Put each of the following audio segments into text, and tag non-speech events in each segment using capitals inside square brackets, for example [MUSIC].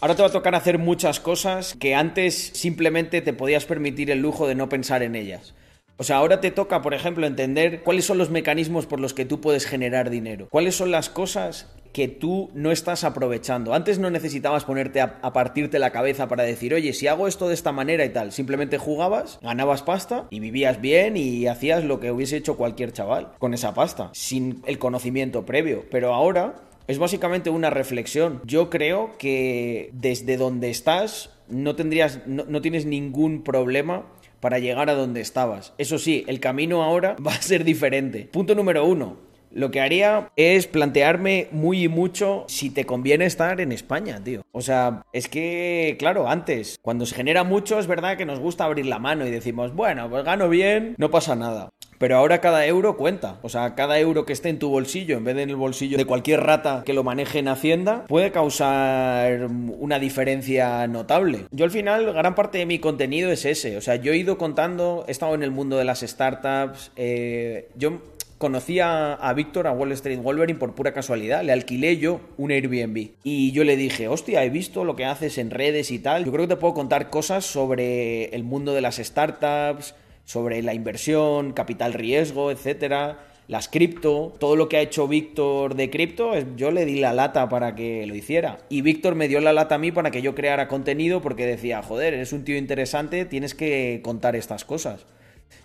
ahora te va a tocar hacer muchas cosas que antes simplemente te podías permitir el lujo de no pensar en ellas. O sea, ahora te toca, por ejemplo, entender cuáles son los mecanismos por los que tú puedes generar dinero. Cuáles son las cosas que tú no estás aprovechando. Antes no necesitabas ponerte a, partirte la cabeza para decir, oye, si hago esto de esta manera y tal, simplemente jugabas, ganabas pasta y vivías bien y hacías lo que hubiese hecho cualquier chaval con esa pasta, sin el conocimiento previo. Pero ahora es básicamente una reflexión. Yo creo que desde donde estás no tendrías, no tienes ningún problema para llegar a donde estabas. Eso sí, el camino ahora [LAUGHS] va a ser diferente. Punto número uno. Lo que haría es plantearme muy y mucho si te conviene estar en España, tío. O sea, es que, claro, antes, cuando se genera mucho, es verdad que nos gusta abrir la mano y decimos, bueno, pues gano bien, no pasa nada. Pero ahora cada euro cuenta. O sea, cada euro que esté en tu bolsillo, en vez de en el bolsillo de cualquier rata que lo maneje en Hacienda, puede causar una diferencia notable. Yo al final, gran parte de mi contenido es ese. O sea, yo he ido contando, he estado en el mundo de las startups. Eh, yo conocí a, Víctor, a Wall Street Wolverine, por pura casualidad. Le alquilé yo un Airbnb. Y yo le dije, hostia, he visto lo que haces en redes y tal. Yo creo que te puedo contar cosas sobre el mundo de las startups sobre la inversión, capital riesgo, etcétera, las cripto, todo lo que ha hecho Víctor de cripto, yo le di la lata para que lo hiciera. Y Víctor me dio la lata a mí para que yo creara contenido porque decía, joder, eres un tío interesante, tienes que contar estas cosas.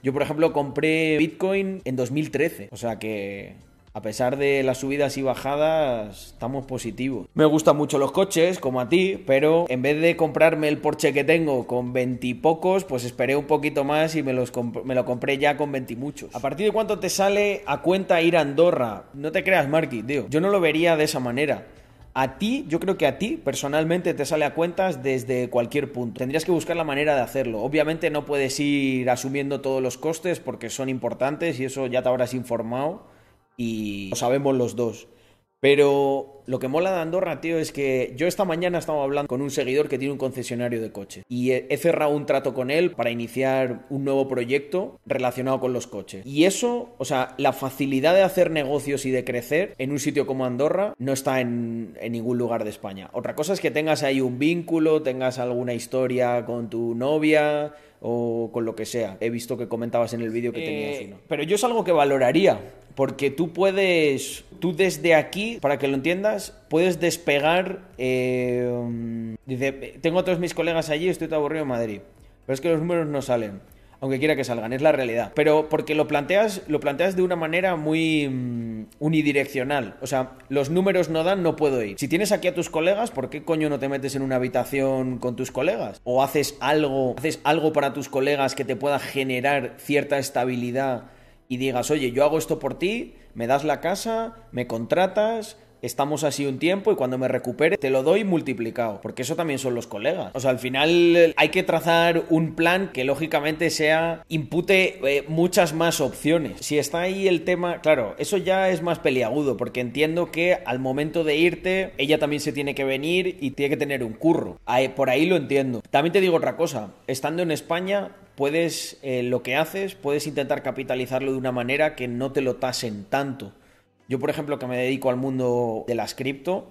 Yo, por ejemplo, compré Bitcoin en 2013, o sea que a pesar de las subidas y bajadas, estamos positivos. Me gustan mucho los coches, como a ti, pero en vez de comprarme el Porsche que tengo con veintipocos, pues esperé un poquito más y me, lo compré ya con veintimuchos. ¿A partir de cuánto te sale a cuenta ir a Andorra? No te creas, Marky, tío. Yo no lo vería de esa manera. A ti, yo creo que a ti personalmente te sale a cuentas desde cualquier punto. Tendrías que buscar la manera de hacerlo. Obviamente no puedes ir asumiendo todos los costes porque son importantes y eso ya te habrás informado y lo sabemos los dos. Pero lo que mola de Andorra, tío, es que yo esta mañana estaba hablando con un seguidor que tiene un concesionario de coche y he cerrado un trato con él para iniciar un nuevo proyecto relacionado con los coches. Y eso, o sea, la facilidad de hacer negocios y de crecer en un sitio como Andorra no está en, en ningún lugar de España. Otra cosa es que tengas ahí un vínculo, tengas alguna historia con tu novia o con lo que sea. He visto que comentabas en el vídeo que tenías eh, uno. Pero yo es algo que valoraría, porque tú puedes, tú desde aquí, para que lo entiendas, puedes despegar. Eh, dice, tengo a todos mis colegas allí, estoy todo aburrido en Madrid. Pero es que los números no salen aunque quiera que salgan, es la realidad. Pero porque lo planteas, lo planteas de una manera muy mm, unidireccional. O sea, los números no dan, no puedo ir. Si tienes aquí a tus colegas, ¿por qué coño no te metes en una habitación con tus colegas? O haces algo, haces algo para tus colegas que te pueda generar cierta estabilidad y digas, oye, yo hago esto por ti, me das la casa, me contratas, estamos así un tiempo y cuando me recupere te lo doy multiplicado, porque eso también son los colegas. O sea, al final hay que trazar un plan que lógicamente sea impute eh, muchas más opciones. Si está ahí el tema, claro, eso ya es más peliagudo, porque entiendo que al momento de irte, ella también se tiene que venir y tiene que tener un curro. por ahí lo entiendo. También te digo otra cosa, estando en España, puedes, eh, lo que haces, puedes intentar capitalizarlo de una manera que no te lo tasen tanto. Yo, por ejemplo, que me dedico al mundo de las cripto,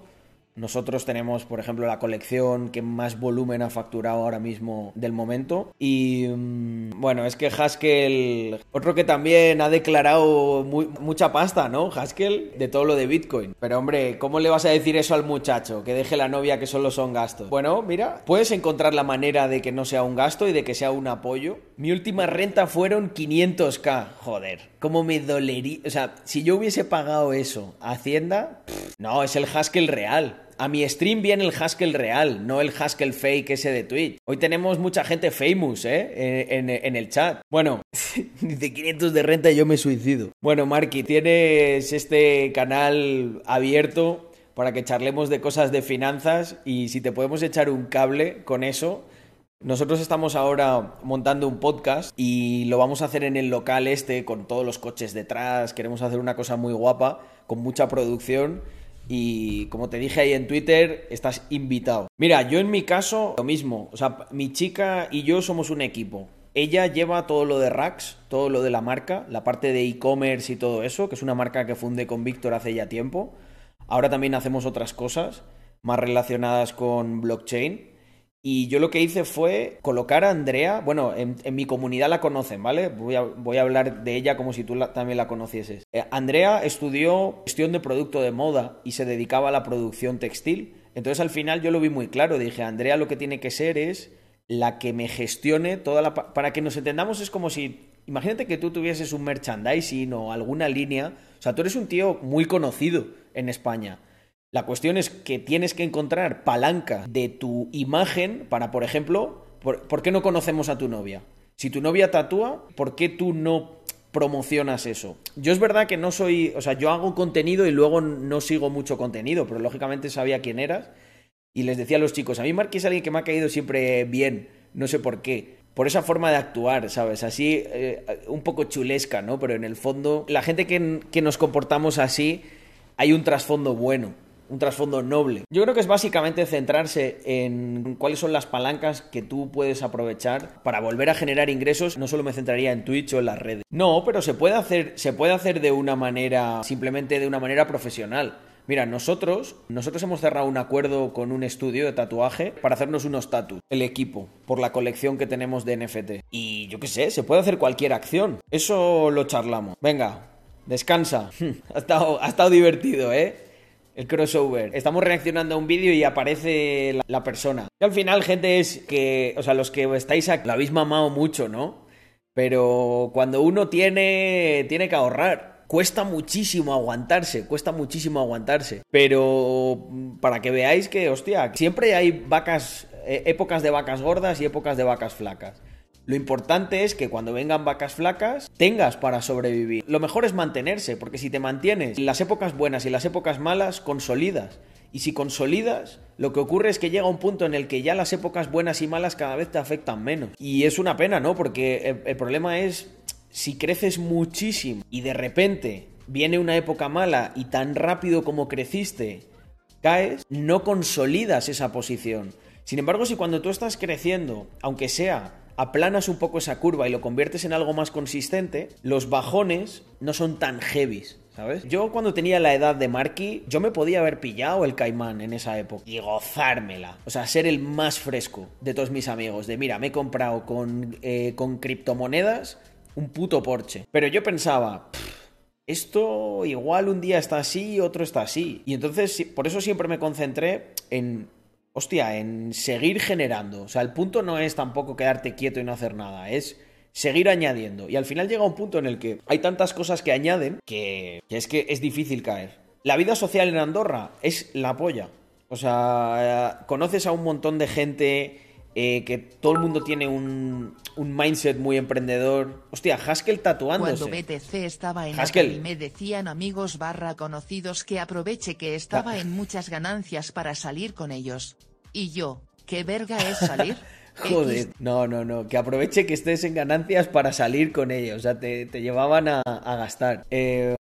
nosotros tenemos, por ejemplo, la colección que más volumen ha facturado ahora mismo del momento. Y mm, bueno, es que Haskell, otro que también ha declarado mucha pasta, ¿no? Haskell, de todo lo de Bitcoin. Pero hombre, ¿cómo le vas a decir eso al muchacho? Que deje la novia que solo son gastos. Bueno, mira, puedes encontrar la manera de que no sea un gasto y de que sea un apoyo. Mi última renta fueron 500k. Joder, ¿cómo me dolería? O sea, si yo hubiese pagado eso a Hacienda, no, es el Haskell real. A mi stream viene el Haskell real, no el Haskell fake ese de Twitch. Hoy tenemos mucha gente famous, ¿eh? En, el chat. Bueno, [LAUGHS] dice 500 de renta y yo me suicido. Bueno, Marky, tienes este canal abierto para que charlemos de cosas de finanzas y si te podemos echar un cable con eso. Nosotros estamos ahora montando un podcast y lo vamos a hacer en el local este con todos los coches detrás. Queremos hacer una cosa muy guapa, con mucha producción y como te dije ahí en Twitter, estás invitado. Mira, yo en mi caso, lo mismo. O sea, mi chica y yo somos un equipo. Ella lleva todo lo de Rax, todo lo de la marca, la parte de e-commerce y todo eso, que es una marca que fundé con Víctor hace ya tiempo. Ahora también hacemos otras cosas. más relacionadas con blockchain. Y yo lo que hice fue colocar a Andrea, bueno, en, mi comunidad la conocen, ¿vale? Voy a, voy a hablar de ella como si tú también la conocieses. Eh, Andrea estudió gestión de producto de moda y se dedicaba a la producción textil. Entonces al final yo lo vi muy claro, dije, Andrea lo que tiene que ser es la que me gestione toda la... Para que nos entendamos es como si... Imagínate que tú tuvieses un merchandising o alguna línea. O sea, tú eres un tío muy conocido en España. La cuestión es que tienes que encontrar palanca de tu imagen para, por ejemplo, por, qué no conocemos a tu novia? Si tu novia tatúa, ¿por qué tú no promocionas eso? Yo es verdad que no soy, o sea, yo hago contenido y luego no sigo mucho contenido, pero lógicamente sabía quién eras y les decía a los chicos, a mí Mark es alguien que me ha caído siempre bien, no sé por qué. Por esa forma de actuar, ¿sabes? Así, eh, un poco chulesca, ¿no? Pero en el fondo, la gente que, que nos comportamos así, hay un trasfondo bueno un trasfondo noble. Yo creo que es básicamente centrarse en cuáles son las palancas que tú puedes aprovechar para volver a generar ingresos. No solo me centraría en Twitch o en las redes. No, pero se puede hacer, se puede hacer de una manera, simplemente de una manera profesional. Mira, nosotros, nosotros hemos cerrado un acuerdo con un estudio de tatuaje para hacernos unos tatus, el equipo, por la colección que tenemos de NFT. Y yo qué sé, se puede hacer cualquier acción. Eso lo charlamos. Venga, descansa. [LAUGHS] ha, estado, ha estado divertido, ¿eh? El crossover. Estamos reaccionando a un vídeo y aparece la, persona. Y al final, gente, es que, o sea, los que estáis aquí, lo habéis mamado mucho, ¿no? Pero cuando uno tiene, tiene que ahorrar. Cuesta muchísimo aguantarse, cuesta muchísimo aguantarse. Pero para que veáis que, hostia, siempre hay vacas, eh, épocas de vacas gordas y épocas de vacas flacas. Lo importante es que cuando vengan vacas flacas tengas para sobrevivir. Lo mejor es mantenerse, porque si te mantienes las épocas buenas y las épocas malas, consolidas. Y si consolidas, lo que ocurre es que llega un punto en el que ya las épocas buenas y malas cada vez te afectan menos. Y es una pena, ¿no? Porque el, problema es si creces muchísimo y de repente viene una época mala y tan rápido como creciste caes, no consolidas esa posición. Sin embargo, si cuando tú estás creciendo, aunque sea aplanas un poco esa curva y lo conviertes en algo más consistente, los bajones no son tan heavies. ¿Sabes? Yo cuando tenía la edad de Marky, yo me podía haber pillado el caimán en esa época y gozármela. O sea, ser el más fresco de todos mis amigos. De mira, me he comprado con, eh, con criptomonedas un puto Porsche. Pero yo pensaba, esto igual un día está así y otro está así. Y entonces, por eso siempre me concentré en hostia, en seguir generando. O sea, el punto no es tampoco quedarte quieto y no hacer nada, es seguir añadiendo. Y al final llega un punto en el que hay tantas cosas que añaden que, es que es difícil caer. La vida social en Andorra es la polla. O sea, conoces a un montón de gente eh, que todo el mundo tiene un, un, mindset muy emprendedor. Hostia, Haskell tatuándose. Cuando BTC estaba en Haskell. me decían amigos barra conocidos que aproveche que estaba en muchas ganancias para salir con ellos. Y yo, ¿qué verga es [LAUGHS] salir? Joder, no, no, no, que aproveche que estés en ganancias para salir con ellos, o sea, te, llevaban a, gastar. Eh,